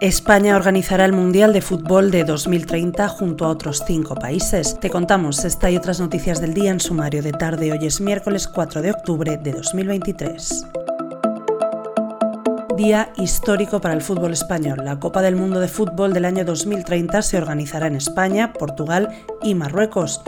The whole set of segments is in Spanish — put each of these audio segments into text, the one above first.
España organizará el Mundial de Fútbol de 2030 junto a otros cinco países. Te contamos esta y otras noticias del día en sumario de tarde. Hoy es miércoles 4 de octubre de 2023 día histórico para el fútbol español. La Copa del Mundo de Fútbol del año 2030 se organizará en España, Portugal y Marruecos.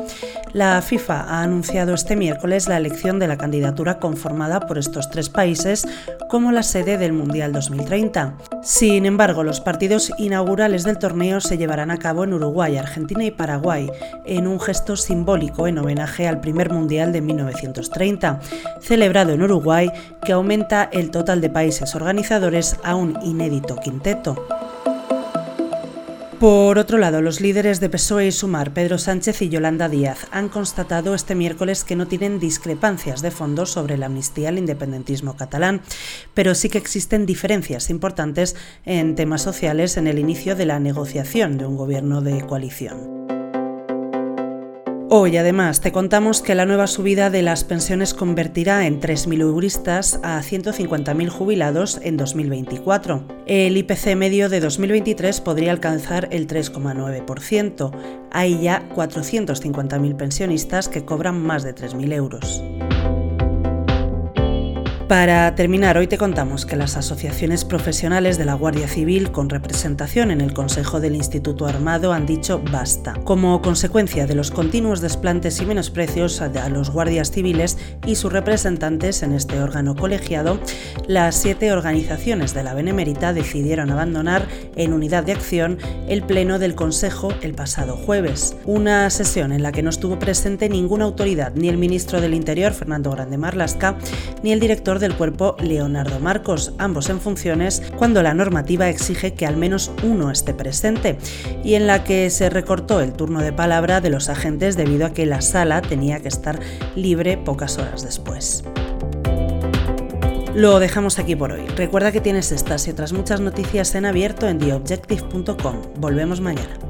La FIFA ha anunciado este miércoles la elección de la candidatura conformada por estos tres países como la sede del Mundial 2030. Sin embargo, los partidos inaugurales del torneo se llevarán a cabo en Uruguay, Argentina y Paraguay, en un gesto simbólico en homenaje al primer Mundial de 1930, celebrado en Uruguay, que aumenta el total de países a un inédito quinteto. Por otro lado, los líderes de PSOE y Sumar, Pedro Sánchez y Yolanda Díaz, han constatado este miércoles que no tienen discrepancias de fondo sobre la amnistía al independentismo catalán, pero sí que existen diferencias importantes en temas sociales en el inicio de la negociación de un gobierno de coalición. Hoy además te contamos que la nueva subida de las pensiones convertirá en 3.000 euristas a 150.000 jubilados en 2024. El IPC medio de 2023 podría alcanzar el 3,9%. Hay ya 450.000 pensionistas que cobran más de 3.000 euros. Para terminar, hoy te contamos que las asociaciones profesionales de la Guardia Civil con representación en el Consejo del Instituto Armado han dicho basta, como consecuencia de los continuos desplantes y menosprecios a los guardias civiles y sus representantes en este órgano colegiado, las siete organizaciones de la Benemérita decidieron abandonar en unidad de acción el pleno del Consejo el pasado jueves, una sesión en la que no estuvo presente ninguna autoridad, ni el ministro del Interior, Fernando Grande Marlasca, ni el director del cuerpo Leonardo Marcos, ambos en funciones cuando la normativa exige que al menos uno esté presente, y en la que se recortó el turno de palabra de los agentes debido a que la sala tenía que estar libre pocas horas después. Lo dejamos aquí por hoy. Recuerda que tienes estas y otras muchas noticias en abierto en theobjective.com. Volvemos mañana.